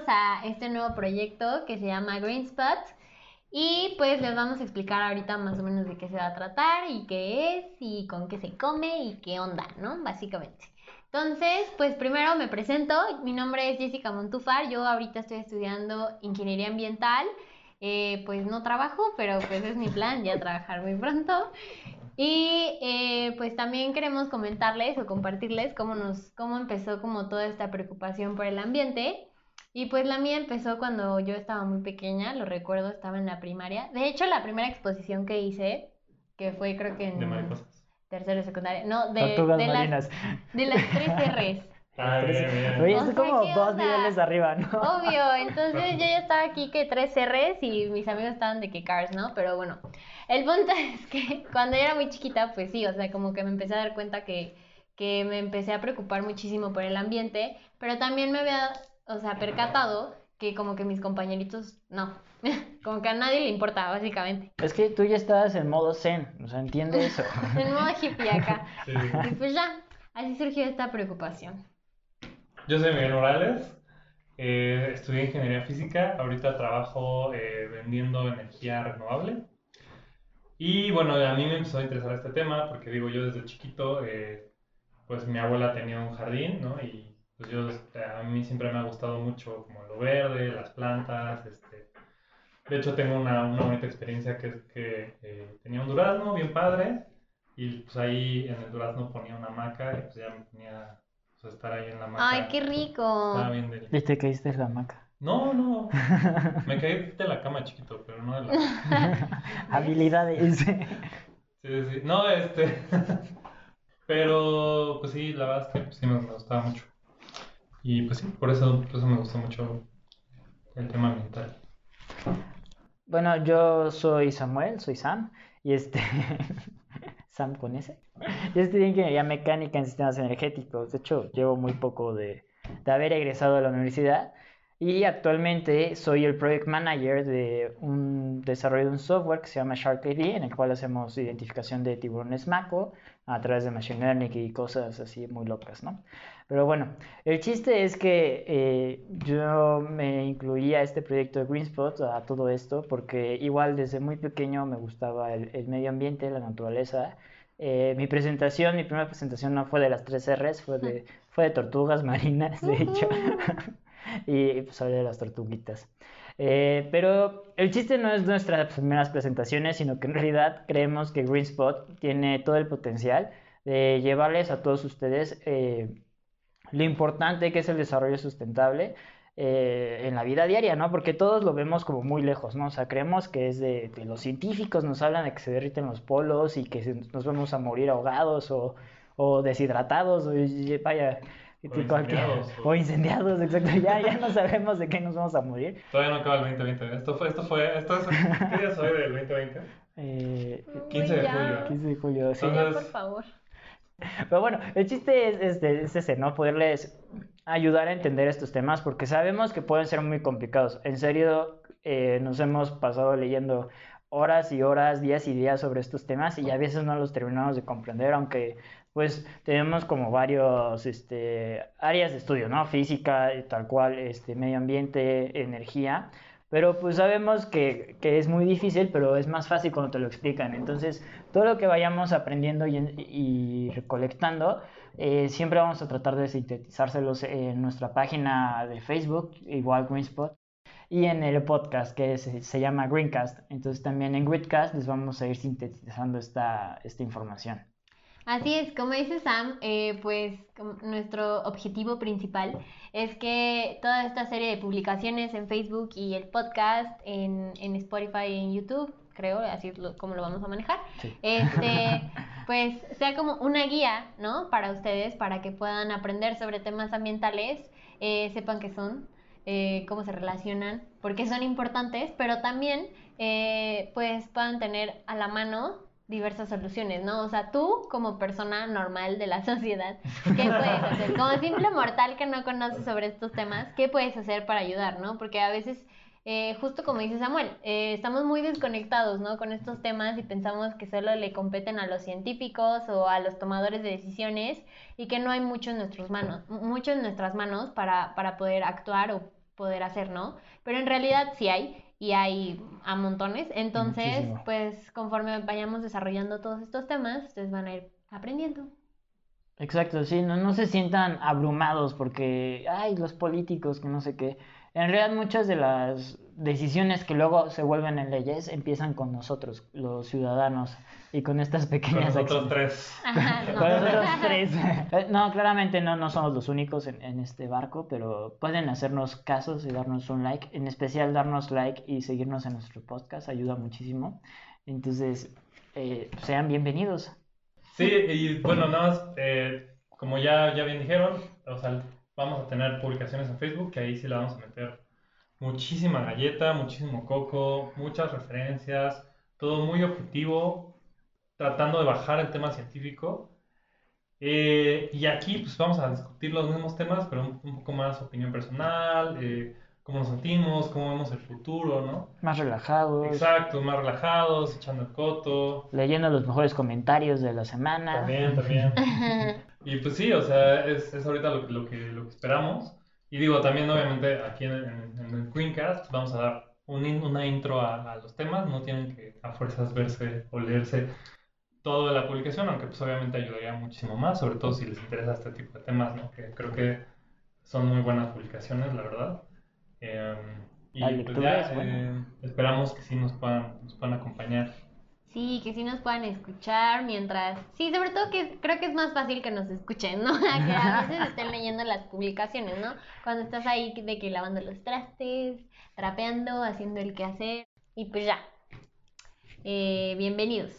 bienvenidos a este nuevo proyecto que se llama Green Spot. Y pues les vamos a explicar ahorita más o menos de qué se va a tratar y qué es y con qué se come y qué onda, ¿no? Básicamente. Entonces, pues primero me presento. Mi nombre es Jessica Montufar. Yo ahorita estoy estudiando ingeniería ambiental. Eh, pues no trabajo, pero pues es mi plan ya trabajar muy pronto. Y eh, pues también queremos comentarles o compartirles cómo, nos, cómo empezó como toda esta preocupación por el ambiente. Y pues la mía empezó cuando yo estaba muy pequeña, lo recuerdo, estaba en la primaria. De hecho, la primera exposición que hice, que fue creo que en... De mariposas. Tercero y secundaria. No, de, Tortugas de, marinas. las, de las tres R's. Ah, bien, bien. Oye, es como ¿qué dos onda? niveles arriba, ¿no? Obvio, entonces yo ya estaba aquí que tres R's y mis amigos estaban de que cars, ¿no? Pero bueno, el punto es que cuando yo era muy chiquita, pues sí, o sea, como que me empecé a dar cuenta que, que me empecé a preocupar muchísimo por el ambiente, pero también me había, o sea, percatado que como que mis compañeritos, no, como que a nadie le importa, básicamente. Es que tú ya estabas en modo zen, o sea, entiende eso. En modo hippie acá. Sí. Y pues ya, así surgió esta preocupación. Yo soy Miguel Morales, eh, estudié ingeniería física, ahorita trabajo eh, vendiendo energía renovable. Y bueno, a mí me empezó a interesar este tema porque digo, yo desde chiquito, eh, pues mi abuela tenía un jardín, ¿no? Y pues yo, este, a mí siempre me ha gustado mucho como lo verde, las plantas, este... De hecho, tengo una, una bonita experiencia que es que eh, tenía un durazno bien padre y pues ahí en el durazno ponía una hamaca y pues ya me ponía pues, a estar ahí en la hamaca. Ay, qué rico. Estaba bien del... Y te caíste en la hamaca. No, no. Me caí de la cama chiquito, pero no de la... Habilidades. Sí, sí, sí. No, este... Pero, pues sí, la verdad es que pues, sí me, me gustaba mucho. Y pues sí, por eso, por eso me gustó mucho el tema ambiental. Bueno, yo soy Samuel, soy Sam, y este... Sam con S. Yo estudié ingeniería mecánica en sistemas energéticos. De hecho, llevo muy poco de, de haber egresado de la universidad. Y actualmente soy el project manager de un desarrollo de un software que se llama Shark ID, en el cual hacemos identificación de tiburones maco a través de machine learning y cosas así muy locas, ¿no? Pero bueno, el chiste es que eh, yo me incluí a este proyecto de Greenspot, a todo esto, porque igual desde muy pequeño me gustaba el, el medio ambiente, la naturaleza. Eh, mi presentación, mi primera presentación no fue de las tres R's, fue de, fue de tortugas marinas, de hecho. y pues de las tortuguitas. Eh, pero el chiste no es nuestras primeras presentaciones, sino que en realidad creemos que GreenSpot tiene todo el potencial de llevarles a todos ustedes eh, lo importante que es el desarrollo sustentable eh, en la vida diaria, ¿no? Porque todos lo vemos como muy lejos, ¿no? O sea, creemos que es de, de los científicos, nos hablan de que se derriten los polos y que nos vamos a morir ahogados o, o deshidratados, o, y- O incendiados, o- o incendiados, exacto, ya, ya no sabemos de qué nos vamos a morir. Todavía no acaba el 2020. Esto fue, esto fue, esto es, ¿qué día soy del 2020? Eh, 15 de Ya. julio. 15 de julio, sí. Entonces- por favor. Pero bueno, el chiste es, este, es ese, ¿no? Poderles ayudar a entender estos temas porque sabemos que pueden ser muy complicados. En serio, eh, nos hemos pasado leyendo horas y horas, días y días sobre estos temas y a veces no los terminamos de comprender, aunque pues tenemos como varios este, áreas de estudio, ¿no? Física, eh, tal cual, este, medio ambiente, energía. Pero pues sabemos que, que es muy difícil, pero es más fácil cuando te lo explican. Entonces, todo lo que vayamos aprendiendo y, y recolectando, eh, siempre vamos a tratar de sintetizárselos en nuestra página de Facebook, igual Greenspot, y en el podcast que se llama Greencast. Entonces, también en Greencast les vamos a ir sintetizando esta, esta información. Así es, como dice Sam, eh, pues nuestro objetivo principal es que toda esta serie de publicaciones en Facebook y el podcast en, en Spotify y en YouTube, creo, así es lo- como lo vamos a manejar, Sí. este, pues sea como una guía, ¿no? Para ustedes, para que puedan aprender sobre temas ambientales, eh, sepan qué son, eh, cómo se relacionan, por qué son importantes, pero también eh, pues puedan tener a la mano diversas soluciones, ¿no? O sea, tú como persona normal de la sociedad, ¿qué puedes hacer? Como simple mortal que no conoce sobre estos temas, ¿qué puedes hacer para ayudar, ¿no? Porque a veces, eh, justo como dice Samuel, eh, estamos muy desconectados, ¿no? Con estos temas y pensamos que solo le competen a los científicos o a los tomadores de decisiones y que no hay mucho en nuestras manos, mucho en nuestras manos para, para poder actuar o poder hacer, ¿no? Pero en realidad sí hay y hay a montones. Entonces, Muchísimo. pues conforme vayamos desarrollando todos estos temas, ustedes van a ir aprendiendo. Exacto, sí, no, no se sientan abrumados porque, ay, los políticos, que no sé qué. En realidad muchas de las decisiones que luego se vuelven en leyes empiezan con nosotros, los ciudadanos, y con estas Con pequeñas nosotros acciones. tres. Ajá, no. Con nosotros tres. Eh, No, claramente no, no somos los únicos en, en este barco, pero pueden hacernos casos y darnos un like, en especial darnos like y seguirnos en nuestro podcast, ayuda muchísimo. Entonces, eh, sean bienvenidos. Sí, y bueno, nada más, eh, como ya, ya bien dijeron, o sea, vamos a tener publicaciones en Facebook, que ahí sí le vamos a meter muchísima galleta, muchísimo coco, muchas referencias, todo muy objetivo, tratando de bajar el tema científico. Eh, y aquí pues vamos a discutir los mismos temas, pero un, un poco más opinión personal, eh, cómo nos sentimos, cómo vemos el futuro, ¿no? Más relajados, Exacto, más relajados, echando el coto. leyendo los mejores comentarios de la semana. También, también. Y pues sí, o sea, es, es ahorita lo, que- lo, que, lo que esperamos. Y digo, también obviamente aquí en, en- en el Queencast vamos a dar un in- una intro a, a los temas, no tienen que a fuerzas verse o leerse todo de la publicación, aunque pues obviamente ayudaría muchísimo más, sobre todo si les interesa este tipo de temas, ¿no? Que creo que son muy buenas publicaciones, la verdad. Em, y pues ya, eh, esperamos que sí nos puedan, nos puedan acompañar. Sí, que sí nos puedan escuchar mientras... Sí, sobre todo que creo que es más fácil que nos escuchen, ¿no? que a veces estén leyendo las publicaciones, ¿no? Cuando estás ahí de que lavando los trastes, trapeando, haciendo el quehacer. Y pues ya. Eh, bienvenidos.